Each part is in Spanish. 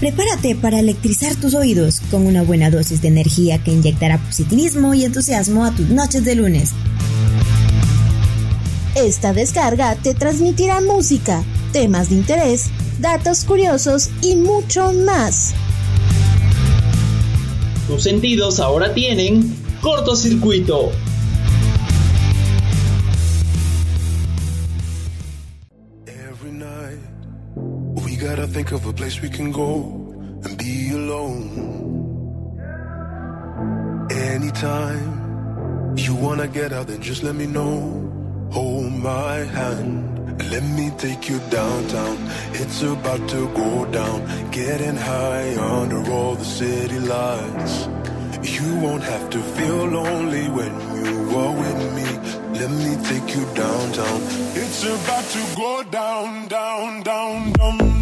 Prepárate para electrizar tus oídos con una buena dosis de energía que inyectará positivismo y entusiasmo a tus noches de lunes. Esta descarga te transmitirá música, temas de interés, datos curiosos y mucho más. Tus sentidos ahora tienen cortocircuito. Think of a place we can go and be alone. Anytime you wanna get out, then just let me know. Hold my hand and let me take you downtown. It's about to go down, getting high under all the city lights. You won't have to feel lonely when you are with me. Let me take you downtown. It's about to go down, down, down, down.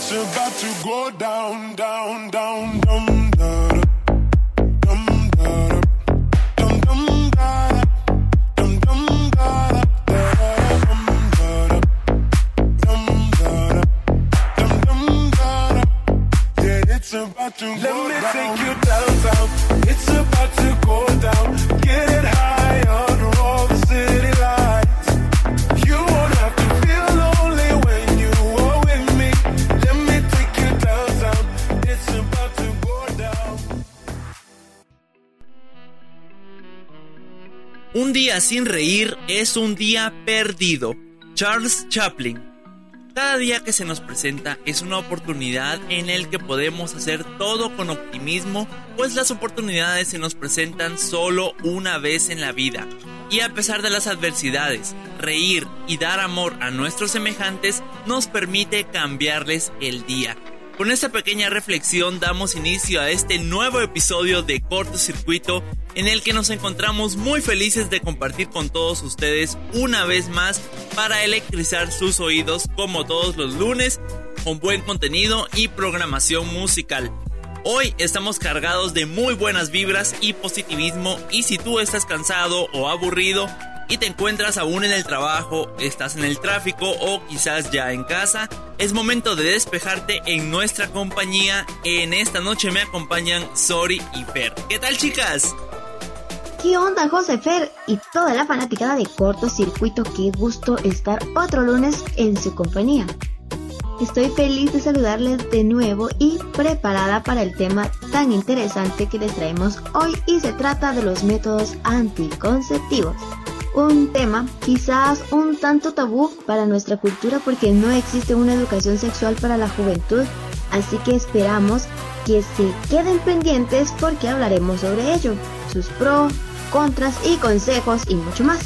It's about to go down, down, down, down, sin reír es un día perdido. Charles Chaplin cada día que se nos presenta es una oportunidad en el que podemos hacer todo con optimismo, pues las oportunidades se nos presentan solo una vez en la vida. Y a pesar de las adversidades, reír y dar amor a nuestros semejantes nos permite cambiarles el día. Con esta pequeña reflexión damos inicio a este nuevo episodio de Cortocircuito en el que nos encontramos muy felices de compartir con todos ustedes una vez más para electrizar sus oídos como todos los lunes con buen contenido y programación musical. Hoy estamos cargados de muy buenas vibras y positivismo y si tú estás cansado o aburrido, y te encuentras aún en el trabajo, estás en el tráfico o quizás ya en casa, es momento de despejarte en nuestra compañía. En esta noche me acompañan Sori y Fer. ¿Qué tal chicas? ¿Qué onda José Fer y toda la fanaticada de cortocircuito? Qué gusto estar otro lunes en su compañía. Estoy feliz de saludarles de nuevo y preparada para el tema tan interesante que les traemos hoy y se trata de los métodos anticonceptivos un tema quizás un tanto tabú para nuestra cultura porque no existe una educación sexual para la juventud, así que esperamos que se queden pendientes porque hablaremos sobre ello, sus pros, contras y consejos y mucho más.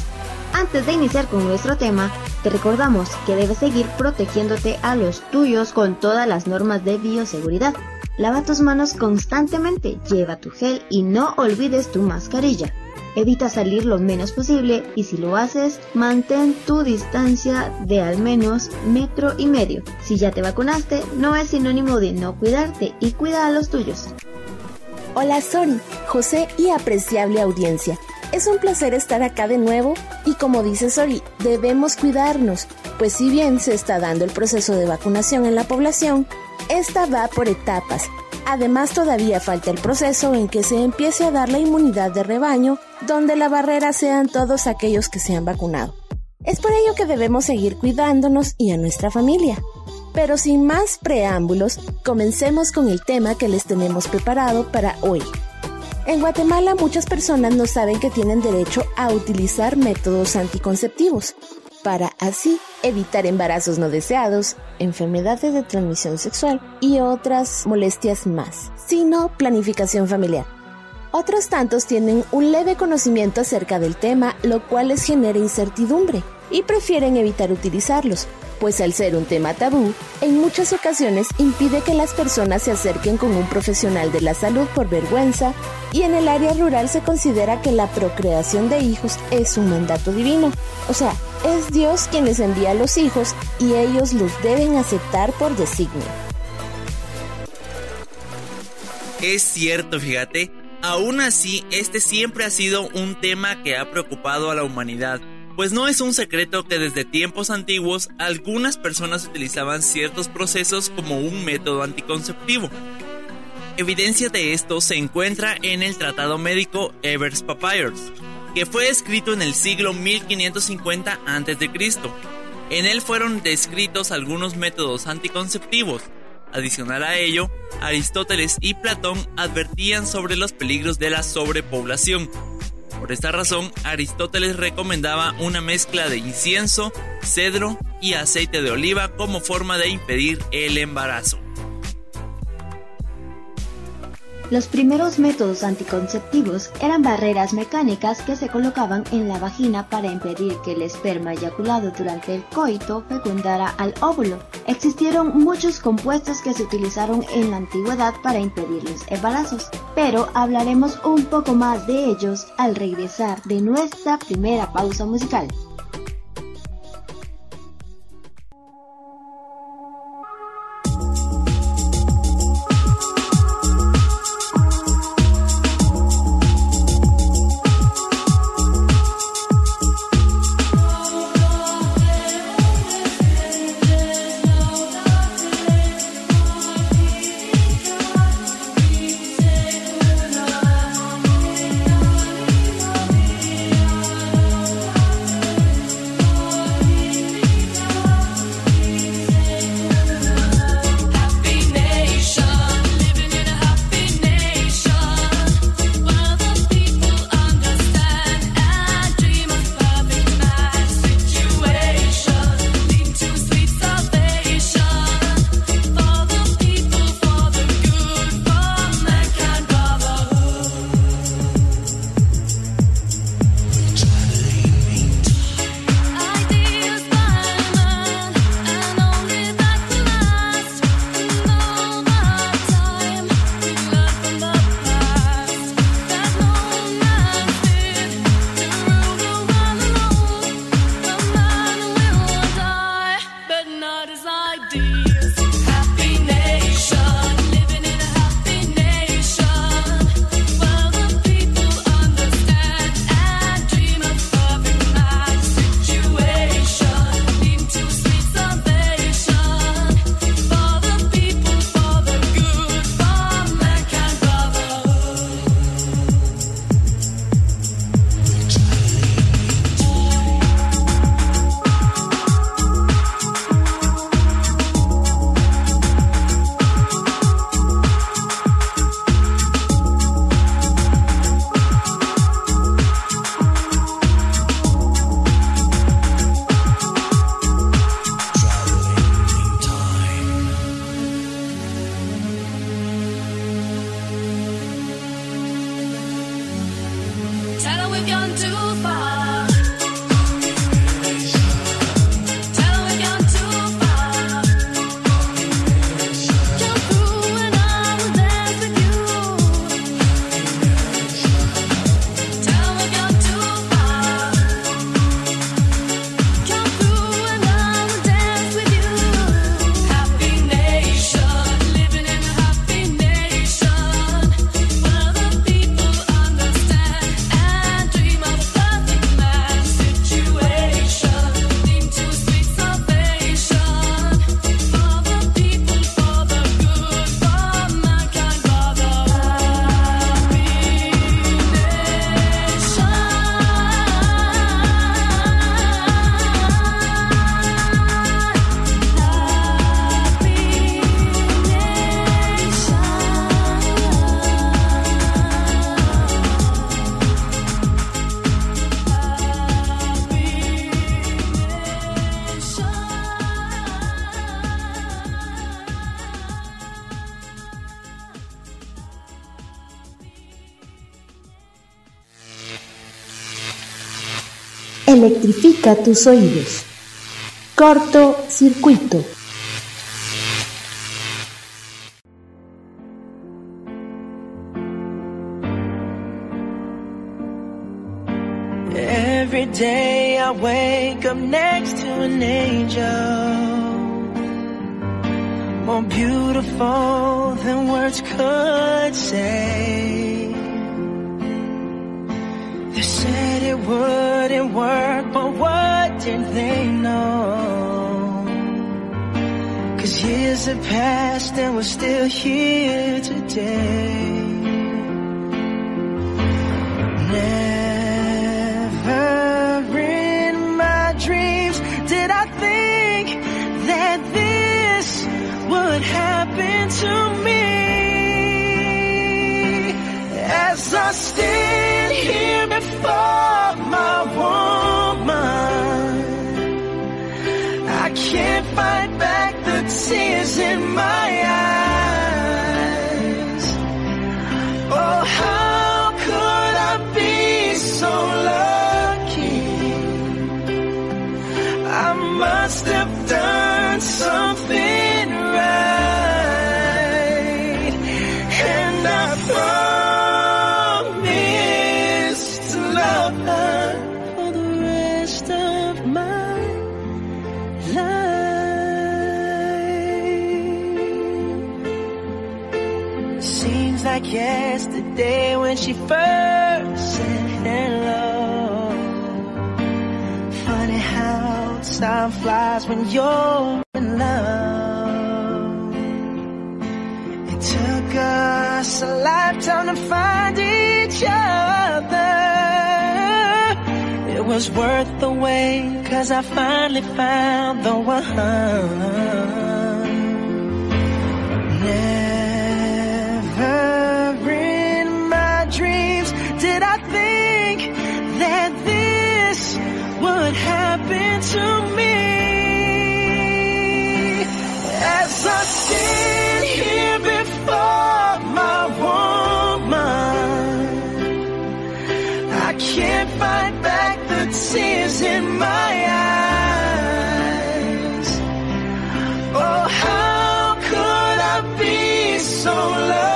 Antes de iniciar con nuestro tema, te recordamos que debes seguir protegiéndote a los tuyos con todas las normas de bioseguridad. Lava tus manos constantemente, lleva tu gel y no olvides tu mascarilla. Evita salir lo menos posible y si lo haces, mantén tu distancia de al menos metro y medio. Si ya te vacunaste, no es sinónimo de no cuidarte y cuida a los tuyos. Hola Sori, José y apreciable audiencia. Es un placer estar acá de nuevo y como dice Sori, debemos cuidarnos, pues si bien se está dando el proceso de vacunación en la población, esta va por etapas Además, todavía falta el proceso en que se empiece a dar la inmunidad de rebaño, donde la barrera sean todos aquellos que se han vacunado. Es por ello que debemos seguir cuidándonos y a nuestra familia. Pero sin más preámbulos, comencemos con el tema que les tenemos preparado para hoy. En Guatemala muchas personas no saben que tienen derecho a utilizar métodos anticonceptivos para así evitar embarazos no deseados, enfermedades de transmisión sexual y otras molestias más, sino planificación familiar. Otros tantos tienen un leve conocimiento acerca del tema, lo cual les genera incertidumbre y prefieren evitar utilizarlos, pues al ser un tema tabú, en muchas ocasiones impide que las personas se acerquen con un profesional de la salud por vergüenza y en el área rural se considera que la procreación de hijos es un mandato divino. O sea, es Dios quien les envía los hijos y ellos los deben aceptar por designio. Es cierto, fíjate, Aún así, este siempre ha sido un tema que ha preocupado a la humanidad, pues no es un secreto que desde tiempos antiguos algunas personas utilizaban ciertos procesos como un método anticonceptivo. Evidencia de esto se encuentra en el tratado médico Evers Papyrus, que fue escrito en el siglo 1550 a.C. En él fueron descritos algunos métodos anticonceptivos, Adicional a ello, Aristóteles y Platón advertían sobre los peligros de la sobrepoblación. Por esta razón, Aristóteles recomendaba una mezcla de incienso, cedro y aceite de oliva como forma de impedir el embarazo. Los primeros métodos anticonceptivos eran barreras mecánicas que se colocaban en la vagina para impedir que el esperma eyaculado durante el coito fecundara al óvulo. Existieron muchos compuestos que se utilizaron en la antigüedad para impedir los embarazos, pero hablaremos un poco más de ellos al regresar de nuestra primera pausa musical. Tus oídos. Corto circuito. Every day I wake up next to an angel. More beautiful than words could say. Said it wouldn't work, but what did they know? Cause years have passed and we're still here today. Never in my dreams did I think that this would happen to me. As I stand can't fight back the tears in my eyes. Like yesterday when she first said hello. Funny how time flies when you're in love. It took us a lifetime to find each other. It was worth the wait, cause I finally found the one. Tears in my eyes. Oh, how could I be so lucky?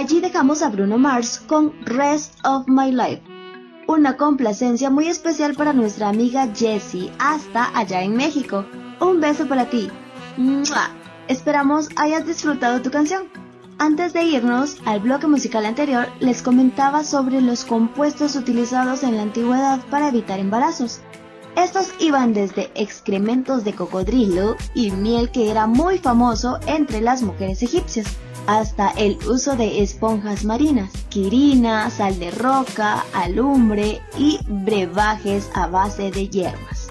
Allí dejamos a Bruno Mars con Rest of My Life. Una complacencia muy especial para nuestra amiga Jessie, hasta allá en México. Un beso para ti. ¡Mua! Esperamos hayas disfrutado tu canción. Antes de irnos al bloque musical anterior, les comentaba sobre los compuestos utilizados en la antigüedad para evitar embarazos. Estos iban desde excrementos de cocodrilo y miel que era muy famoso entre las mujeres egipcias, hasta el uso de esponjas marinas, quirina, sal de roca, alumbre y brebajes a base de hierbas.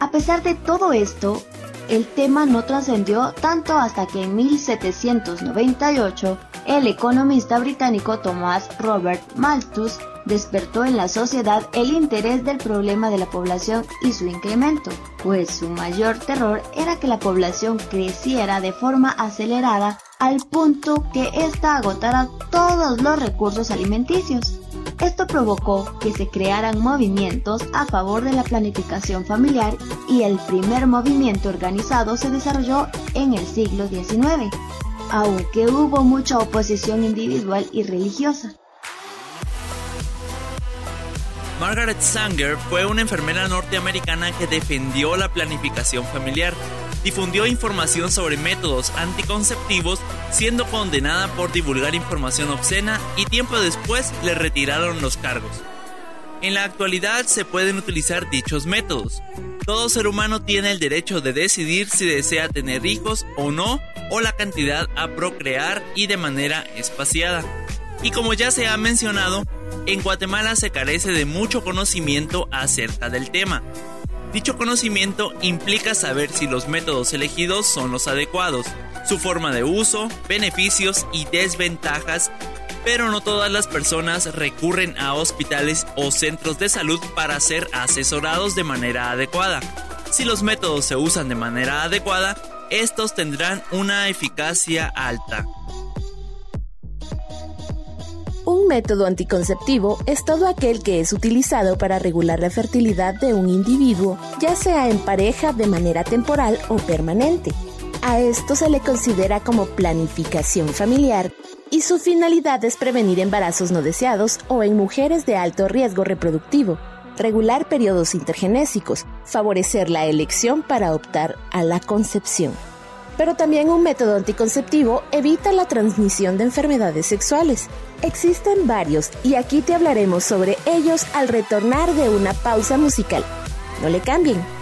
A pesar de todo esto, el tema no trascendió tanto hasta que en 1798 el economista británico Thomas Robert Malthus despertó en la sociedad el interés del problema de la población y su incremento, pues su mayor terror era que la población creciera de forma acelerada al punto que ésta agotara todos los recursos alimenticios. Esto provocó que se crearan movimientos a favor de la planificación familiar y el primer movimiento organizado se desarrolló en el siglo XIX, aunque hubo mucha oposición individual y religiosa. Margaret Sanger fue una enfermera norteamericana que defendió la planificación familiar, difundió información sobre métodos anticonceptivos, siendo condenada por divulgar información obscena y tiempo después le retiraron los cargos. En la actualidad se pueden utilizar dichos métodos. Todo ser humano tiene el derecho de decidir si desea tener hijos o no, o la cantidad a procrear y de manera espaciada. Y como ya se ha mencionado, en Guatemala se carece de mucho conocimiento acerca del tema. Dicho conocimiento implica saber si los métodos elegidos son los adecuados, su forma de uso, beneficios y desventajas pero no todas las personas recurren a hospitales o centros de salud para ser asesorados de manera adecuada. Si los métodos se usan de manera adecuada, estos tendrán una eficacia alta. Un método anticonceptivo es todo aquel que es utilizado para regular la fertilidad de un individuo, ya sea en pareja de manera temporal o permanente. A esto se le considera como planificación familiar y su finalidad es prevenir embarazos no deseados o en mujeres de alto riesgo reproductivo, regular periodos intergenésicos, favorecer la elección para optar a la concepción. Pero también un método anticonceptivo evita la transmisión de enfermedades sexuales. Existen varios y aquí te hablaremos sobre ellos al retornar de una pausa musical. No le cambien.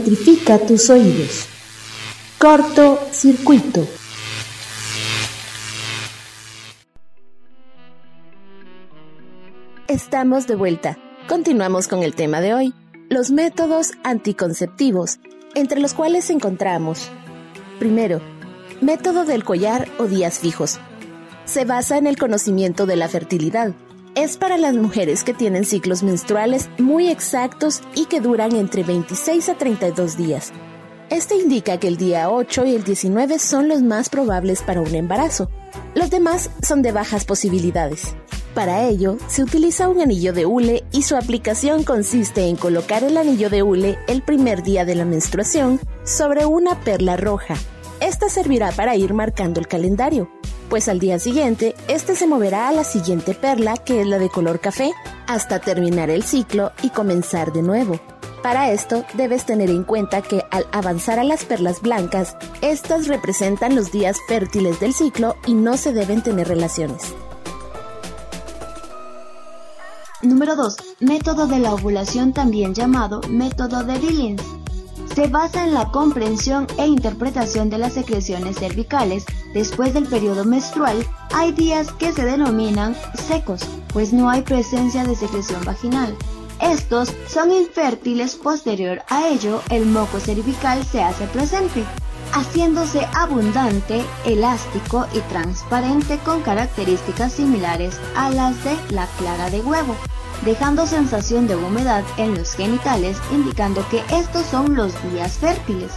Electrifica tus oídos. Corto circuito. Estamos de vuelta. Continuamos con el tema de hoy, los métodos anticonceptivos, entre los cuales encontramos, primero, método del collar o días fijos. Se basa en el conocimiento de la fertilidad. Es para las mujeres que tienen ciclos menstruales muy exactos y que duran entre 26 a 32 días. Este indica que el día 8 y el 19 son los más probables para un embarazo. Los demás son de bajas posibilidades. Para ello, se utiliza un anillo de hule y su aplicación consiste en colocar el anillo de hule el primer día de la menstruación sobre una perla roja. Esta servirá para ir marcando el calendario, pues al día siguiente, este se moverá a la siguiente perla, que es la de color café, hasta terminar el ciclo y comenzar de nuevo. Para esto, debes tener en cuenta que al avanzar a las perlas blancas, estas representan los días fértiles del ciclo y no se deben tener relaciones. Número 2. Método de la ovulación también llamado método de Billings. Se basa en la comprensión e interpretación de las secreciones cervicales después del periodo menstrual. Hay días que se denominan secos, pues no hay presencia de secreción vaginal. Estos son infértiles posterior a ello el moco cervical se hace presente, haciéndose abundante, elástico y transparente con características similares a las de la clara de huevo dejando sensación de humedad en los genitales indicando que estos son los días fértiles.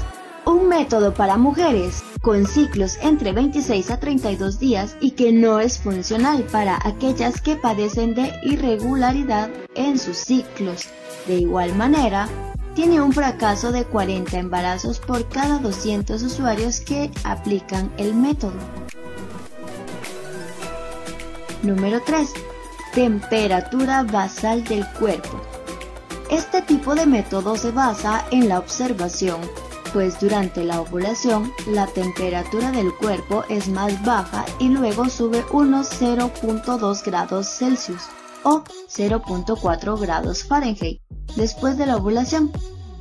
Un método para mujeres con ciclos entre 26 a 32 días y que no es funcional para aquellas que padecen de irregularidad en sus ciclos. De igual manera, tiene un fracaso de 40 embarazos por cada 200 usuarios que aplican el método. Número 3 temperatura basal del cuerpo. Este tipo de método se basa en la observación, pues durante la ovulación la temperatura del cuerpo es más baja y luego sube unos 0.2 grados Celsius o 0.4 grados Fahrenheit después de la ovulación.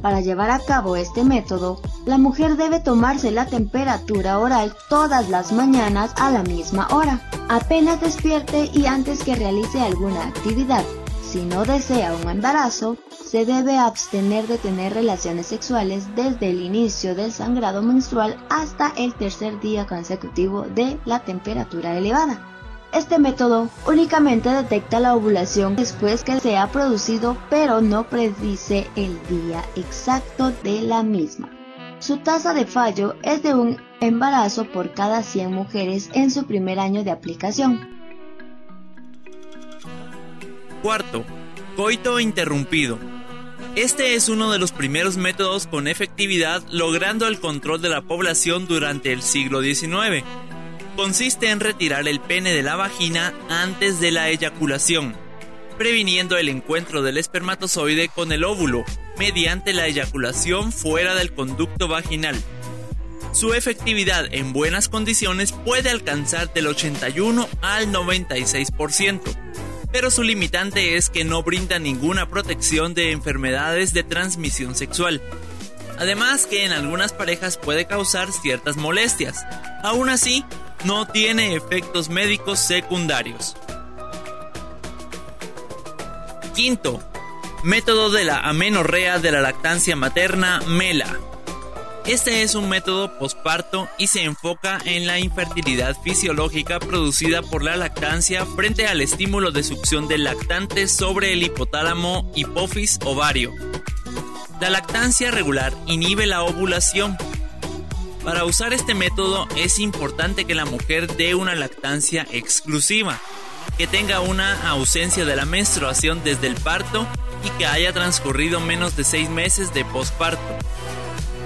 Para llevar a cabo este método, la mujer debe tomarse la temperatura oral todas las mañanas a la misma hora, apenas despierte y antes que realice alguna actividad. Si no desea un embarazo, se debe abstener de tener relaciones sexuales desde el inicio del sangrado menstrual hasta el tercer día consecutivo de la temperatura elevada. Este método únicamente detecta la ovulación después que se ha producido, pero no predice el día exacto de la misma. Su tasa de fallo es de un embarazo por cada 100 mujeres en su primer año de aplicación. Cuarto, coito interrumpido. Este es uno de los primeros métodos con efectividad logrando el control de la población durante el siglo XIX consiste en retirar el pene de la vagina antes de la eyaculación, previniendo el encuentro del espermatozoide con el óvulo mediante la eyaculación fuera del conducto vaginal. Su efectividad en buenas condiciones puede alcanzar del 81 al 96%, pero su limitante es que no brinda ninguna protección de enfermedades de transmisión sexual. Además que en algunas parejas puede causar ciertas molestias. Aún así, no tiene efectos médicos secundarios. Quinto, método de la amenorrea de la lactancia materna MELA. Este es un método posparto y se enfoca en la infertilidad fisiológica producida por la lactancia frente al estímulo de succión del lactante sobre el hipotálamo hipófis ovario. La lactancia regular inhibe la ovulación, para usar este método es importante que la mujer dé una lactancia exclusiva, que tenga una ausencia de la menstruación desde el parto y que haya transcurrido menos de seis meses de posparto.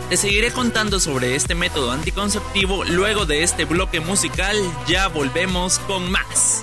Te seguiré contando sobre este método anticonceptivo luego de este bloque musical, ya volvemos con más.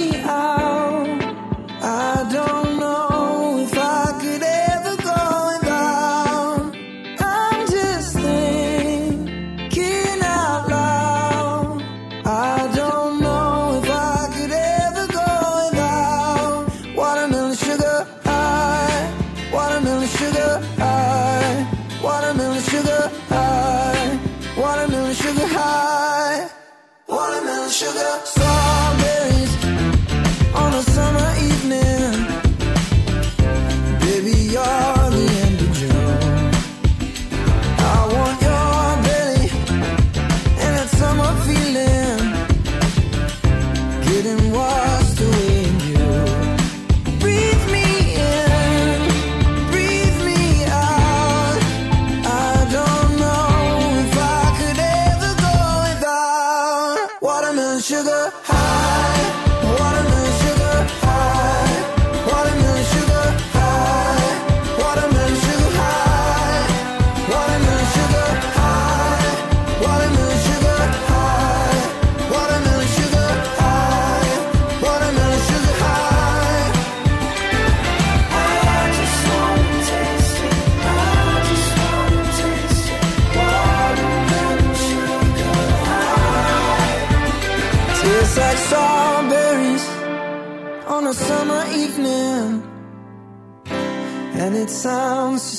oídos.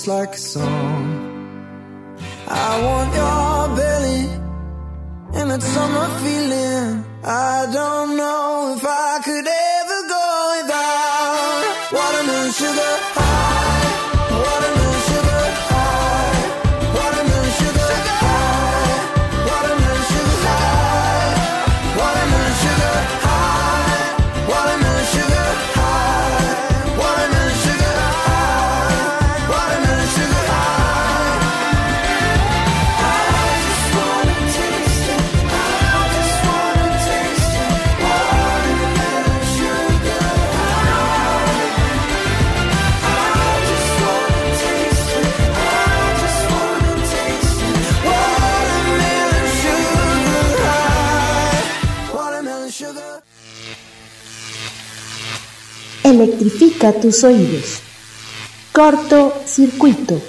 Corto circuito. chased anymore. But goddamn, you got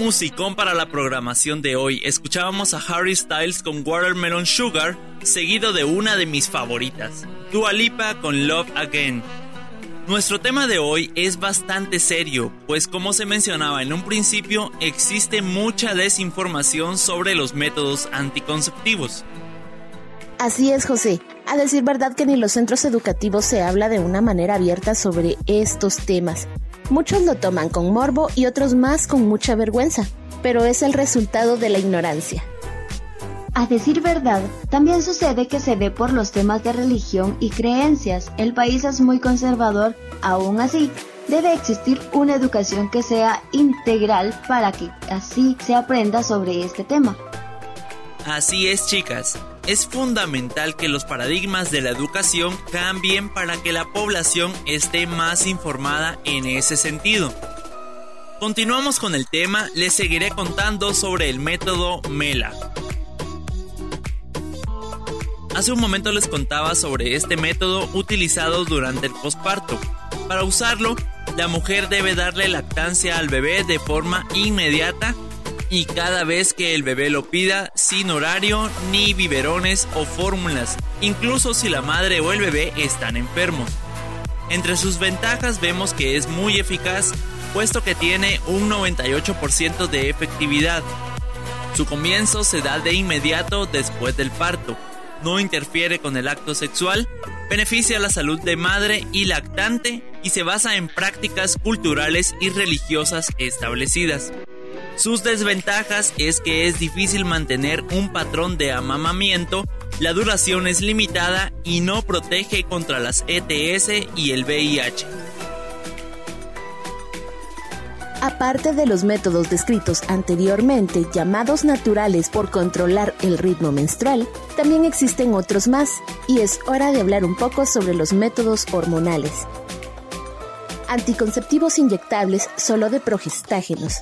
musicón para la programación de hoy! Escuchábamos a Harry Styles con Watermelon Sugar, seguido de una de mis favoritas, Dua Lipa con Love Again. Nuestro tema de hoy es bastante serio, pues como se mencionaba en un principio, existe mucha desinformación sobre los métodos anticonceptivos. Así es, José. A decir verdad que en los centros educativos se habla de una manera abierta sobre estos temas. Muchos lo toman con morbo y otros más con mucha vergüenza, pero es el resultado de la ignorancia. A decir verdad, también sucede que se ve por los temas de religión y creencias. El país es muy conservador, aún así, debe existir una educación que sea integral para que así se aprenda sobre este tema. Así es, chicas. Es fundamental que los paradigmas de la educación cambien para que la población esté más informada en ese sentido. Continuamos con el tema, les seguiré contando sobre el método MELA. Hace un momento les contaba sobre este método utilizado durante el posparto. Para usarlo, la mujer debe darle lactancia al bebé de forma inmediata y cada vez que el bebé lo pida sin horario ni biberones o fórmulas, incluso si la madre o el bebé están enfermos. Entre sus ventajas vemos que es muy eficaz, puesto que tiene un 98% de efectividad. Su comienzo se da de inmediato después del parto, no interfiere con el acto sexual, beneficia la salud de madre y lactante y se basa en prácticas culturales y religiosas establecidas. Sus desventajas es que es difícil mantener un patrón de amamamiento, la duración es limitada y no protege contra las ETS y el VIH. Aparte de los métodos descritos anteriormente llamados naturales por controlar el ritmo menstrual, también existen otros más y es hora de hablar un poco sobre los métodos hormonales. Anticonceptivos inyectables solo de progestágenos.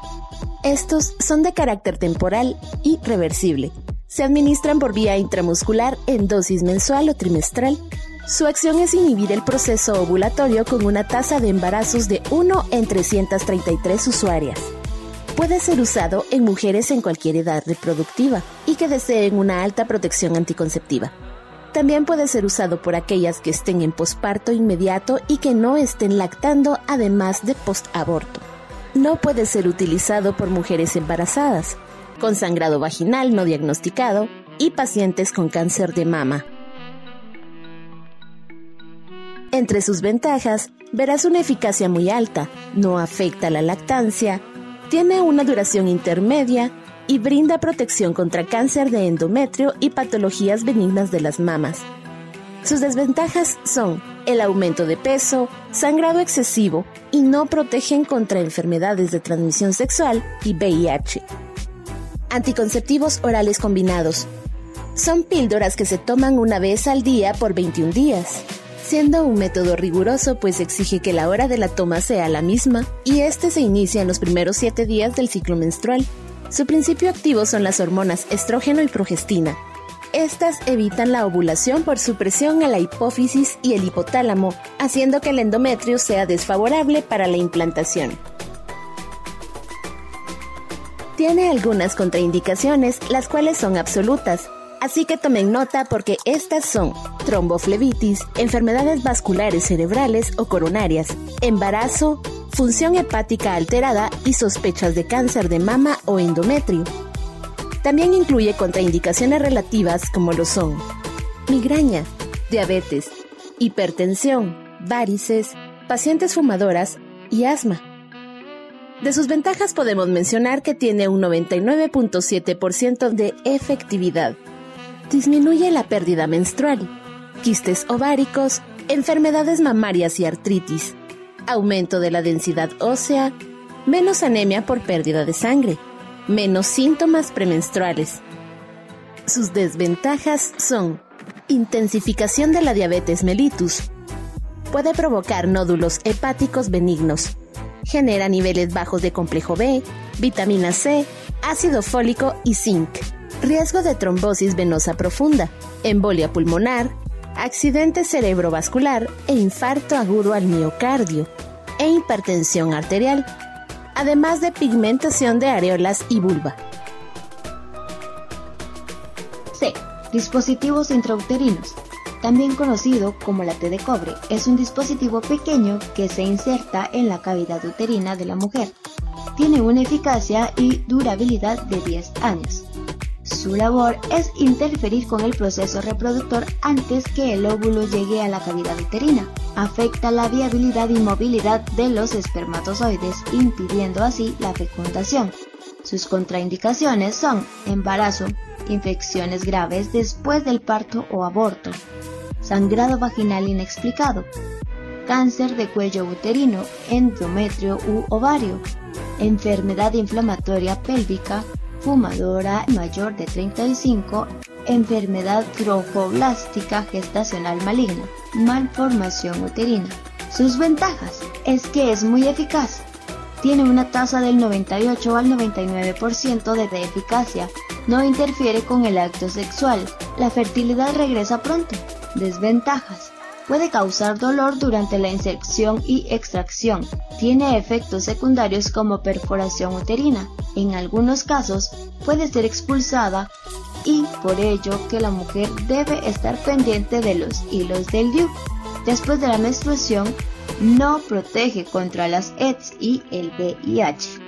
Estos son de carácter temporal y reversible. Se administran por vía intramuscular en dosis mensual o trimestral. Su acción es inhibir el proceso ovulatorio con una tasa de embarazos de 1 en 333 usuarias. Puede ser usado en mujeres en cualquier edad reproductiva y que deseen una alta protección anticonceptiva. También puede ser usado por aquellas que estén en posparto inmediato y que no estén lactando, además de postaborto. No puede ser utilizado por mujeres embarazadas, con sangrado vaginal no diagnosticado y pacientes con cáncer de mama. Entre sus ventajas, verás una eficacia muy alta, no afecta la lactancia, tiene una duración intermedia y brinda protección contra cáncer de endometrio y patologías benignas de las mamas. Sus desventajas son el aumento de peso, sangrado excesivo y no protegen contra enfermedades de transmisión sexual y VIH. Anticonceptivos orales combinados. Son píldoras que se toman una vez al día por 21 días, siendo un método riguroso pues exige que la hora de la toma sea la misma y este se inicia en los primeros 7 días del ciclo menstrual. Su principio activo son las hormonas estrógeno y progestina. Estas evitan la ovulación por su presión a la hipófisis y el hipotálamo, haciendo que el endometrio sea desfavorable para la implantación. Tiene algunas contraindicaciones, las cuales son absolutas. Así que tomen nota porque estas son tromboflebitis, enfermedades vasculares cerebrales o coronarias, embarazo, función hepática alterada y sospechas de cáncer de mama o endometrio. También incluye contraindicaciones relativas como lo son migraña, diabetes, hipertensión, varices, pacientes fumadoras y asma. De sus ventajas podemos mencionar que tiene un 99.7% de efectividad. Disminuye la pérdida menstrual, quistes ováricos, enfermedades mamarias y artritis, aumento de la densidad ósea, menos anemia por pérdida de sangre, menos síntomas premenstruales. Sus desventajas son intensificación de la diabetes mellitus. Puede provocar nódulos hepáticos benignos. Genera niveles bajos de complejo B, vitamina C, ácido fólico y zinc. Riesgo de trombosis venosa profunda, embolia pulmonar, accidente cerebrovascular e infarto agudo al miocardio e hipertensión arterial, además de pigmentación de areolas y vulva. C. Dispositivos intrauterinos. También conocido como la T de cobre, es un dispositivo pequeño que se inserta en la cavidad uterina de la mujer. Tiene una eficacia y durabilidad de 10 años. Su labor es interferir con el proceso reproductor antes que el óvulo llegue a la cavidad uterina. Afecta la viabilidad y movilidad de los espermatozoides, impidiendo así la fecundación. Sus contraindicaciones son embarazo, infecciones graves después del parto o aborto, sangrado vaginal inexplicado, cáncer de cuello uterino, endometrio u ovario, enfermedad inflamatoria pélvica, fumadora mayor de 35, enfermedad trofoblástica gestacional maligna, malformación uterina. Sus ventajas es que es muy eficaz. Tiene una tasa del 98 al 99% de eficacia. No interfiere con el acto sexual. La fertilidad regresa pronto. Desventajas. Puede causar dolor durante la inserción y extracción. Tiene efectos secundarios como perforación uterina. En algunos casos puede ser expulsada y por ello que la mujer debe estar pendiente de los hilos del DIU. Después de la menstruación, no protege contra las AIDS y el VIH.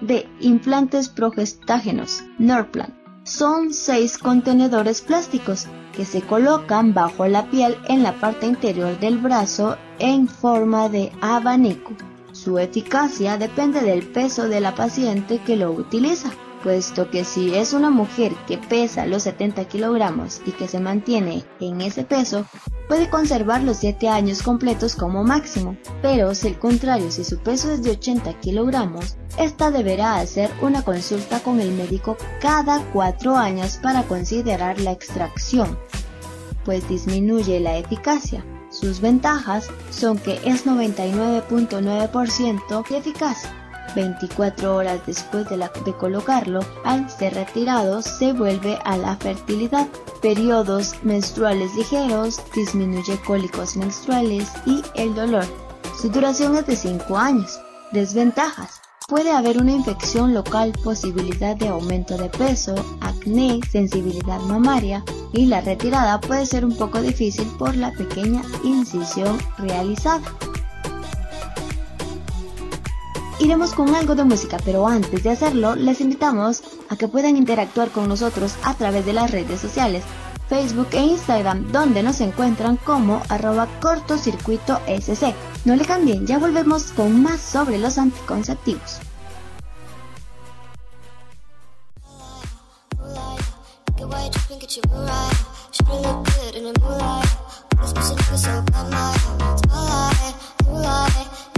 D. Implantes progestágenos, Norplant. Son seis contenedores plásticos que se colocan bajo la piel en la parte interior del brazo en forma de abanico. Su eficacia depende del peso de la paciente que lo utiliza, puesto que si es una mujer que pesa los 70 kilogramos y que se mantiene en ese peso, puede conservar los 7 años completos como máximo, pero si el contrario, si su peso es de 80 kilogramos, esta deberá hacer una consulta con el médico cada 4 años para considerar la extracción, pues disminuye la eficacia. Sus ventajas son que es 99.9% eficaz 24 horas después de, colocarlo, al ser retirado, se vuelve a la fertilidad. Periodos menstruales ligeros, disminuye cólicos menstruales y el dolor. Su duración es de 5 años. Desventajas. Puede haber una infección local, posibilidad de aumento de peso, acné, sensibilidad mamaria y la retirada puede ser un poco difícil por la pequeña incisión realizada iremos con algo de música, pero antes de hacerlo, les invitamos a que puedan interactuar con nosotros a través de las redes sociales, Facebook e Instagram, donde nos encuentran como arroba cortocircuito SC. No le cambien, ya volvemos con más sobre los anticonceptivos.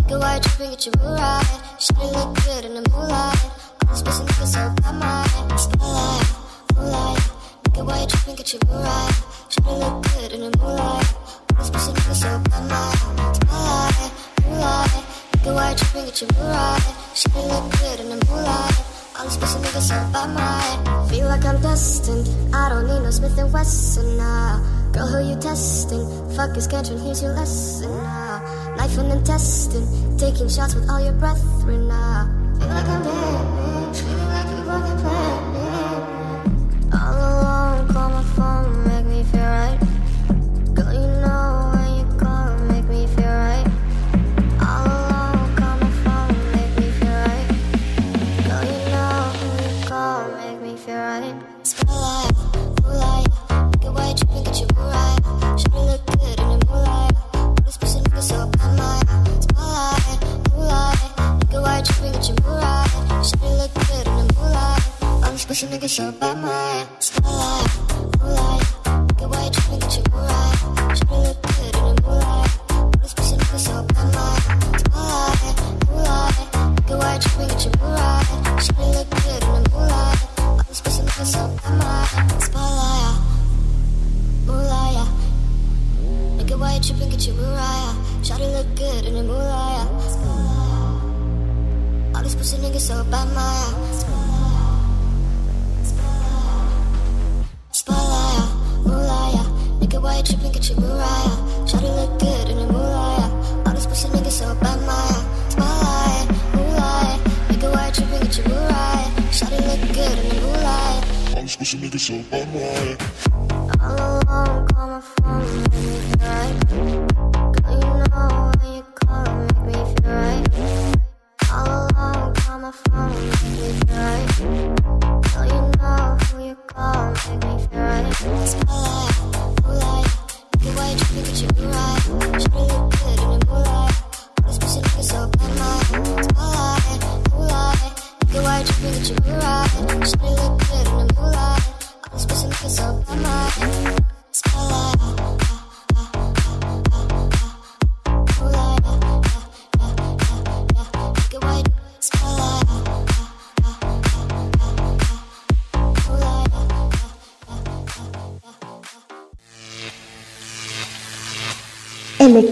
Black and white dripping at your blue eye. Shouldn't look good in the moonlight. All these bitches looking so fine, mine. Starlight, moonlight. Black and white dripping at your blue eye. Shouldn't look good in the moonlight. All these bitches looking so fine, mine. Starlight, moonlight. Black and white dripping at your blue eye. Shouldn't look good in the moonlight. All these pussy niggas so bad mind. Feel like I'm destined. I don't need no Smith and Wesson now. Girl, who you testing? Fuck is catching, here's your lesson now. Life and intestine, taking shots with all your brethren now. Feel like I'm dead, feeling like you fucking planned buena much, push a nigga show by my Starlight, moonlight Look why you tryna get your moonlight Tryna look good in the moonlight All this pussy nigga show by my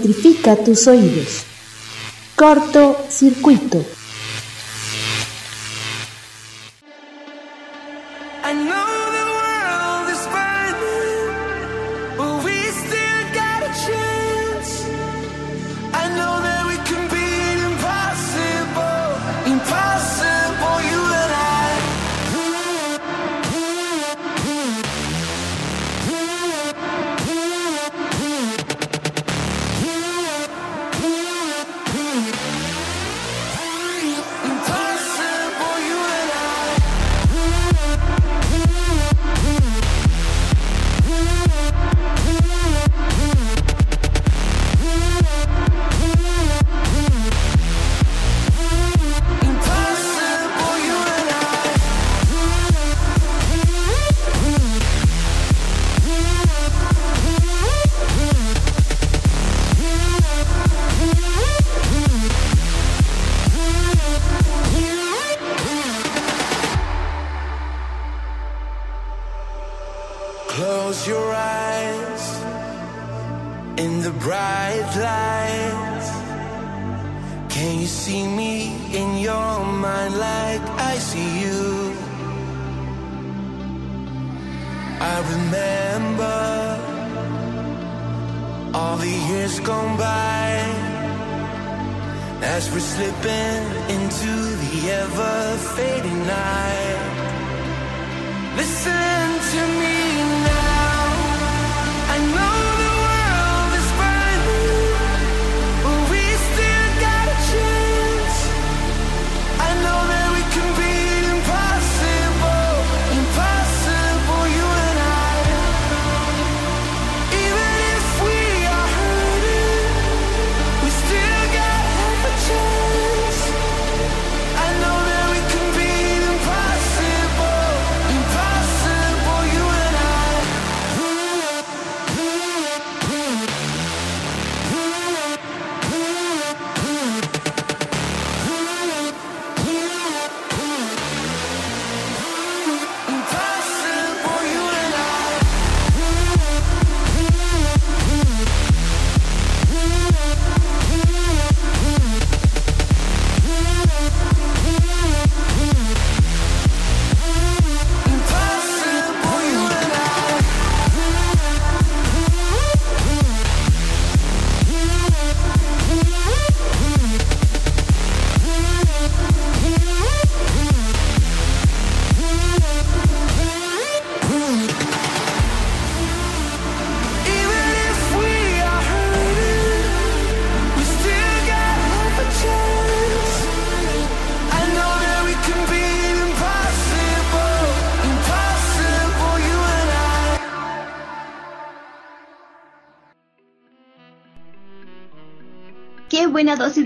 electrifica tus oídos. Corto circuito.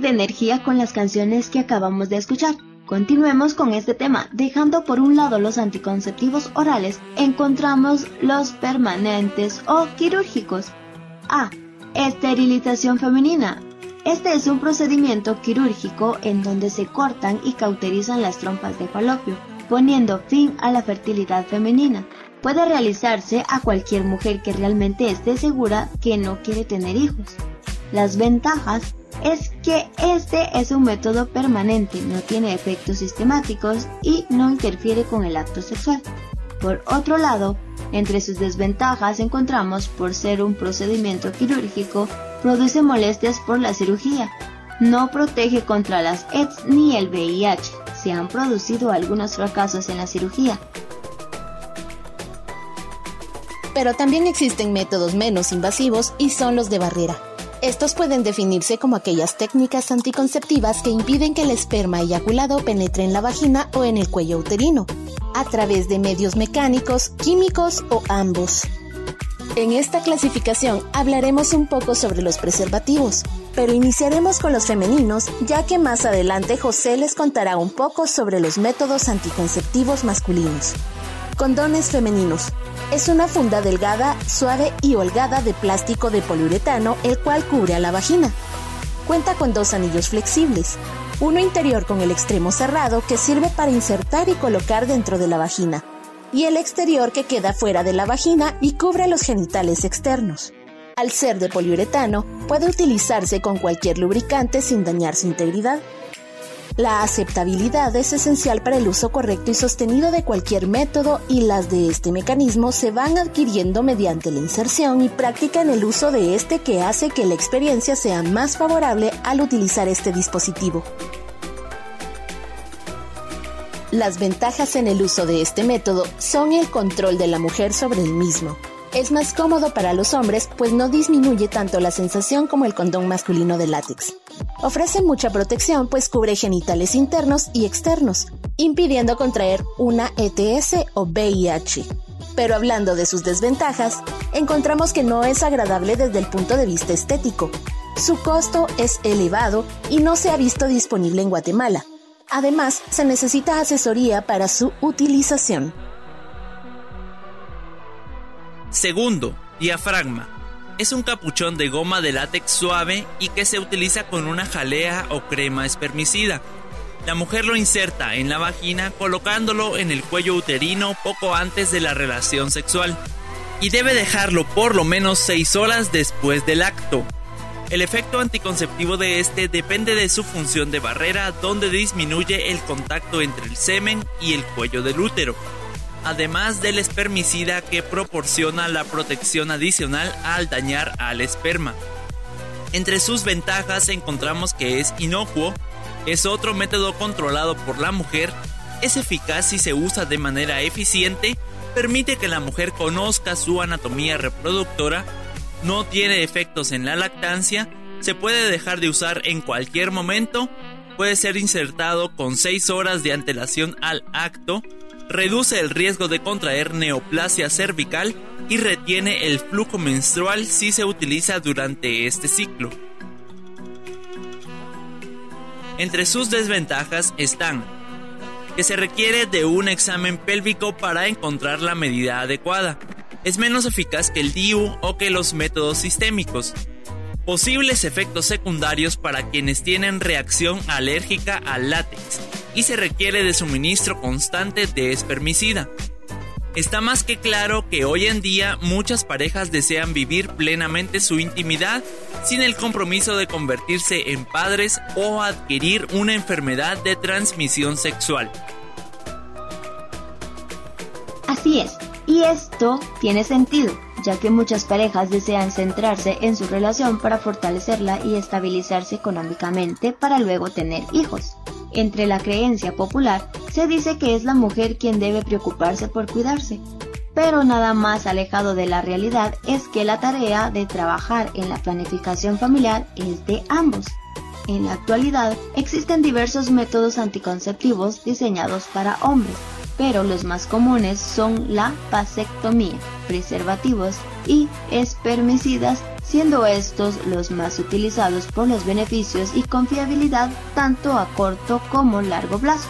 De energía con las canciones que acabamos de escuchar. Continuemos con este tema, dejando por un lado los anticonceptivos orales, encontramos los permanentes o quirúrgicos. A. Esterilización femenina. Este es un procedimiento quirúrgico en donde se cortan y cauterizan las trompas de falopio, poniendo fin a la fertilidad femenina. Puede realizarse a cualquier mujer que realmente esté segura que no quiere tener hijos. Las ventajas es que este es un método permanente, no tiene efectos sistemáticos y no interfiere con el acto sexual. Por otro lado, entre sus desventajas encontramos por ser un procedimiento quirúrgico, produce molestias por la cirugía, no protege contra las AIDS ni el VIH. Se han producido algunos fracasos en la cirugía. Pero también existen métodos menos invasivos y son los de barrera. Estos pueden definirse como aquellas técnicas anticonceptivas que impiden que el esperma eyaculado penetre en la vagina o en el cuello uterino, a través de medios mecánicos, químicos o ambos. En esta clasificación hablaremos un poco sobre los preservativos, pero iniciaremos con los femeninos, ya que más adelante José les contará un poco sobre los métodos anticonceptivos masculinos. Condones femeninos. Es una funda delgada, suave y holgada de plástico de poliuretano, el cual cubre a la vagina. Cuenta con dos anillos flexibles, uno interior con el extremo cerrado que sirve para insertar y colocar dentro de la vagina, y el exterior que queda fuera de la vagina y cubre los genitales externos. Al ser de poliuretano, puede utilizarse con cualquier lubricante sin dañar su integridad. La aceptabilidad es esencial para el uso correcto y sostenido de cualquier método y las de este mecanismo se van adquiriendo mediante la inserción y práctica en el uso de este que hace que la experiencia sea más favorable al utilizar este dispositivo. Las ventajas en el uso de este método son el control de la mujer sobre el mismo. Es más cómodo para los hombres pues no disminuye tanto la sensación como el condón masculino de látex. Ofrece mucha protección pues cubre genitales internos y externos, impidiendo contraer una ETS o VIH. Pero hablando de sus desventajas, encontramos que no es agradable desde el punto de vista estético. Su costo es elevado y no se ha visto disponible en Guatemala. Además, se necesita asesoría para su utilización. Segundo, diafragma. Es un capuchón de goma de látex suave y que se utiliza con una jalea o crema espermicida. La mujer lo inserta en la vagina colocándolo en el cuello uterino poco antes de la relación sexual y debe dejarlo por lo menos 6 horas después del acto. El efecto anticonceptivo de este depende de su función de barrera donde disminuye el contacto entre el semen y el cuello del útero además del espermicida que proporciona la protección adicional al dañar al esperma. Entre sus ventajas encontramos que es inocuo, es otro método controlado por la mujer, es eficaz si se usa de manera eficiente, permite que la mujer conozca su anatomía reproductora, no tiene efectos en la lactancia, se puede dejar de usar en cualquier momento, puede ser insertado con 6 horas de antelación al acto, reduce el riesgo de contraer neoplasia cervical y retiene el flujo menstrual si se utiliza durante este ciclo. Entre sus desventajas están que se requiere de un examen pélvico para encontrar la medida adecuada. Es menos eficaz que el DIU o que los métodos sistémicos. Posibles efectos secundarios para quienes tienen reacción alérgica al látex y se requiere de suministro constante de espermicida. Está más que claro que hoy en día muchas parejas desean vivir plenamente su intimidad sin el compromiso de convertirse en padres o adquirir una enfermedad de transmisión sexual. Así es, y esto tiene sentido, ya que muchas parejas desean centrarse en su relación para fortalecerla y estabilizarse económicamente para luego tener hijos. Entre la creencia popular se dice que es la mujer quien debe preocuparse por cuidarse, pero nada más alejado de la realidad es que la tarea de trabajar en la planificación familiar es de ambos. En la actualidad existen diversos métodos anticonceptivos diseñados para hombres, pero los más comunes son la vasectomía, preservativos y espermicidas, siendo estos los más utilizados por los beneficios y confiabilidad tanto a corto como largo plazo.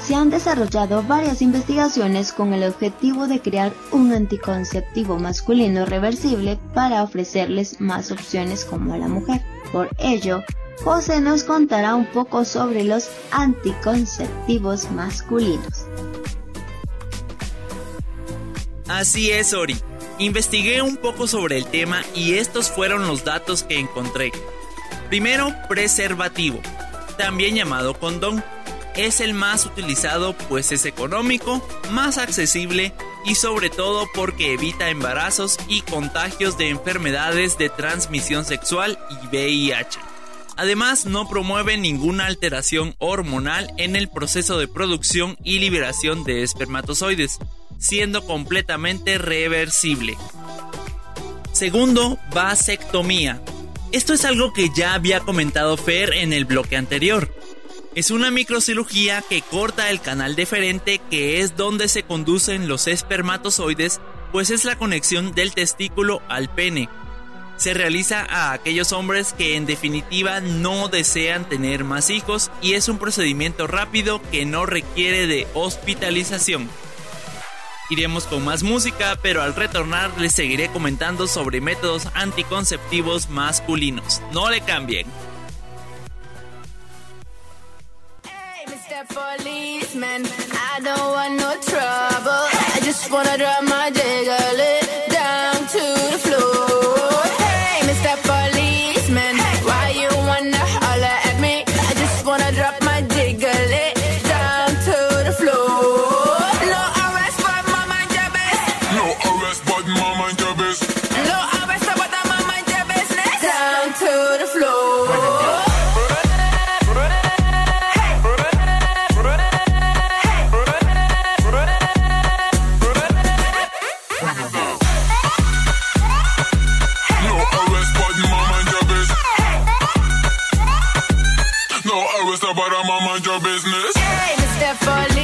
Se han desarrollado varias investigaciones con el objetivo de crear un anticonceptivo masculino reversible para ofrecerles más opciones como a la mujer. Por ello, José nos contará un poco sobre los anticonceptivos masculinos. Así es, Ori. Investigué un poco sobre el tema y estos fueron los datos que encontré. Primero, preservativo, también llamado condón. Es el más utilizado pues es económico, más accesible y sobre todo porque evita embarazos y contagios de enfermedades de transmisión sexual y VIH. Además, no promueve ninguna alteración hormonal en el proceso de producción y liberación de espermatozoides, siendo completamente reversible. Segundo, vasectomía. Esto es algo que ya había comentado Fer en el bloque anterior. Es una microcirugía que corta el canal deferente que es donde se conducen los espermatozoides, pues es la conexión del testículo al pene se realiza a aquellos hombres que en definitiva no desean tener más hijos y es un procedimiento rápido que no requiere de hospitalización. Iremos con más música, pero al retornar les seguiré comentando sobre métodos anticonceptivos masculinos. No le cambien. mind your business. Hey, Mr. Foley.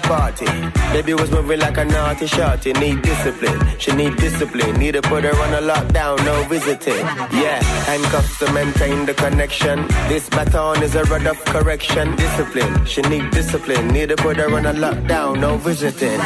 Party. Baby was moving like a naughty shorty. Need discipline. She need discipline. Need to put her on a lockdown. No visiting. Yeah, handcuffs to maintain the connection. This baton is a rod of correction. Discipline. She need discipline. Need to put her on a lockdown. No visiting.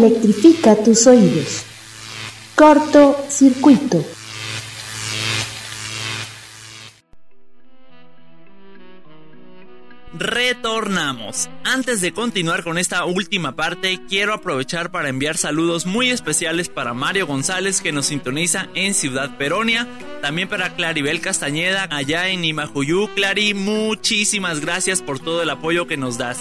Electrifica tus oídos. Corto circuito. Retornamos. Antes de continuar con esta última parte, quiero aprovechar para enviar saludos muy especiales para Mario González que nos sintoniza en Ciudad Peronia, también para Claribel Castañeda allá en Imajuyú. Clari, muchísimas gracias por todo el apoyo que nos das.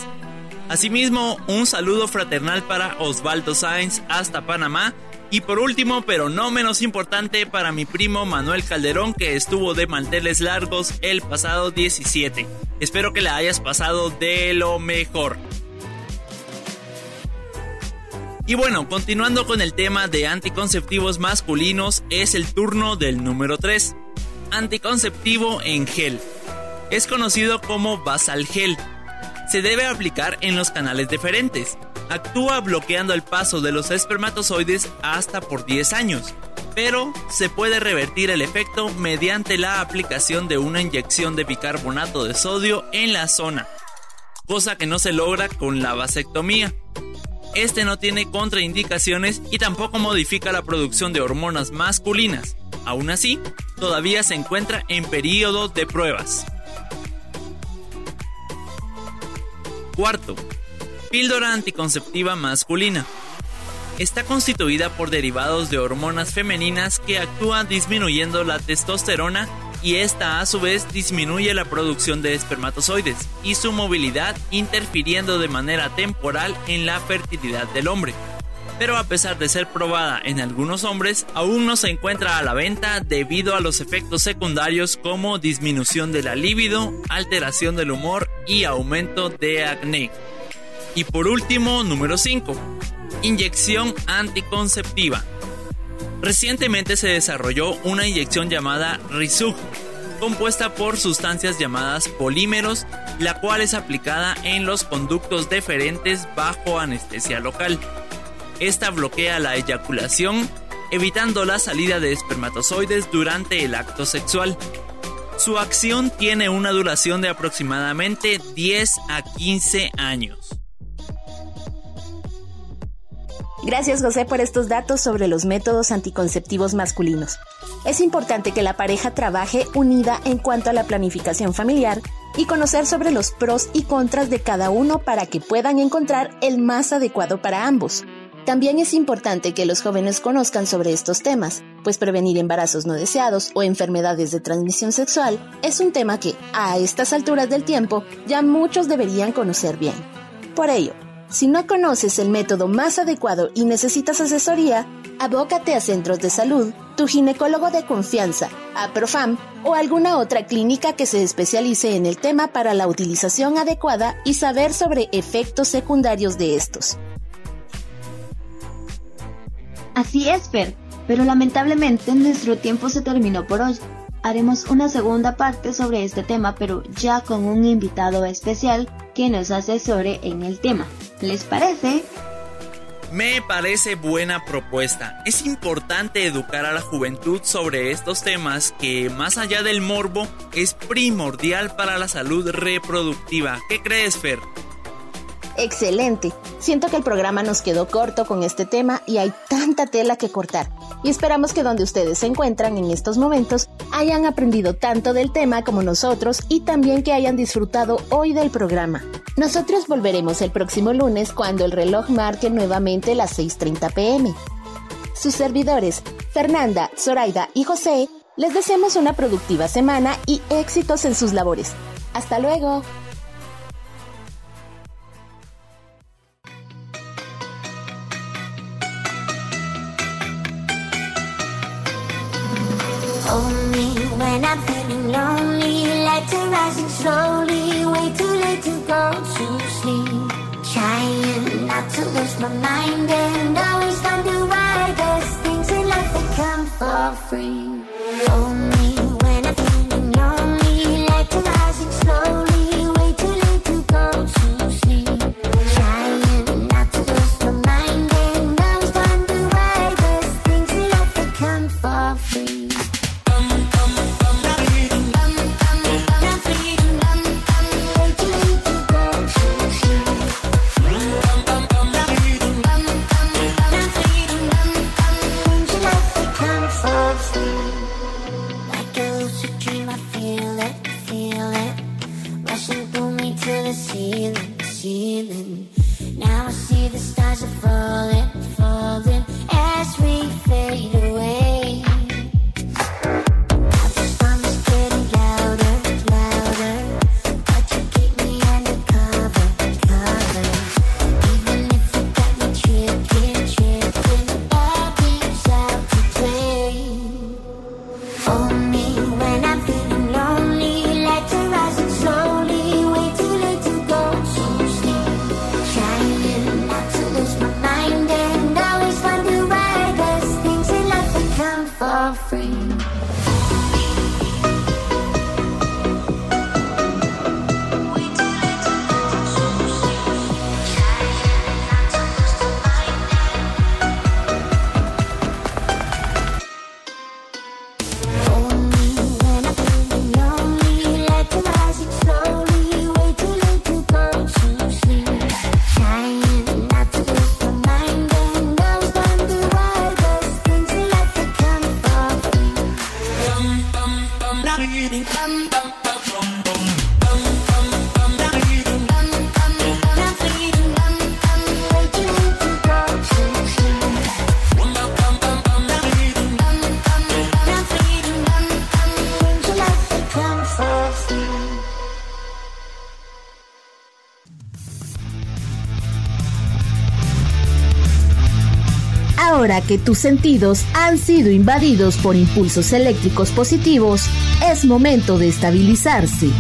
Asimismo, un saludo fraternal para Osvaldo Sáenz hasta Panamá y por último, pero no menos importante, para mi primo Manuel Calderón que estuvo de manteles largos el pasado 17. Espero que la hayas pasado de lo mejor. Y bueno, continuando con el tema de anticonceptivos masculinos, es el turno del número 3. Anticonceptivo en gel. Es conocido como basal gel. Se debe aplicar en los canales deferentes actúa bloqueando el paso de los espermatozoides hasta por 10 años, pero se puede revertir el efecto mediante la aplicación de una inyección de bicarbonato de sodio en la zona, cosa que no se logra con la vasectomía. Este no tiene contraindicaciones y tampoco modifica la producción de hormonas masculinas. Aún así, todavía se encuentra en periodo de pruebas. Cuarto, Píldora anticonceptiva masculina. Está constituida por derivados de hormonas femeninas que actúan disminuyendo la testosterona y esta a su vez disminuye la producción de espermatozoides y su movilidad interfiriendo de manera temporal en la fertilidad del hombre. Pero a pesar de ser probada en algunos hombres, aún no se encuentra a la venta debido a los efectos secundarios como disminución de la libido, alteración del humor y aumento de acné. Y por último, número 5. Inyección anticonceptiva. Recientemente se desarrolló una inyección llamada Rizug, compuesta por sustancias llamadas polímeros, la cual es aplicada en los conductos deferentes bajo anestesia local. Esta bloquea la eyaculación, evitando la salida de espermatozoides durante el acto sexual. Su acción tiene una duración de aproximadamente 10 a 15 años. Gracias José por estos datos sobre los métodos anticonceptivos masculinos. Es importante que la pareja trabaje unida en cuanto a la planificación familiar y conocer sobre los pros y contras de cada uno para que puedan encontrar el más adecuado para ambos. También es importante que los jóvenes conozcan sobre estos temas, pues prevenir embarazos no deseados o enfermedades de transmisión sexual es un tema que, a estas alturas del tiempo, ya muchos deberían conocer bien. Por ello, si no conoces el método más adecuado y necesitas asesoría, abócate a centros de salud, tu ginecólogo de confianza, a Profam o alguna otra clínica que se especialice en el tema para la utilización adecuada y saber sobre efectos secundarios de estos. Así es, Fer, pero lamentablemente nuestro tiempo se terminó por hoy. Haremos una segunda parte sobre este tema, pero ya con un invitado especial que nos asesore en el tema. ¿Les parece? Me parece buena propuesta. Es importante educar a la juventud sobre estos temas que, más allá del morbo, es primordial para la salud reproductiva. ¿Qué crees, Fer? Excelente. Siento que el programa nos quedó corto con este tema y hay tanta tela que cortar. Y esperamos que donde ustedes se encuentran en estos momentos hayan aprendido tanto del tema como nosotros y también que hayan disfrutado hoy del programa. Nosotros volveremos el próximo lunes cuando el reloj marque nuevamente las 6.30 pm. Sus servidores, Fernanda, Zoraida y José, les deseamos una productiva semana y éxitos en sus labores. Hasta luego. Only when I'm feeling lonely, lights are rising slowly, way too late to go to sleep. Trying not to lose my mind and always why there's things in life that come for free. When see the stars are falling. Que tus sentidos han sido invadidos por impulsos eléctricos positivos, es momento de estabilizarse.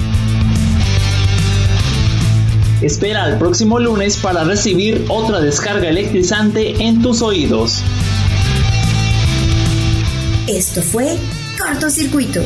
Espera al próximo lunes para recibir otra descarga electrizante en tus oídos. Esto fue Cortocircuito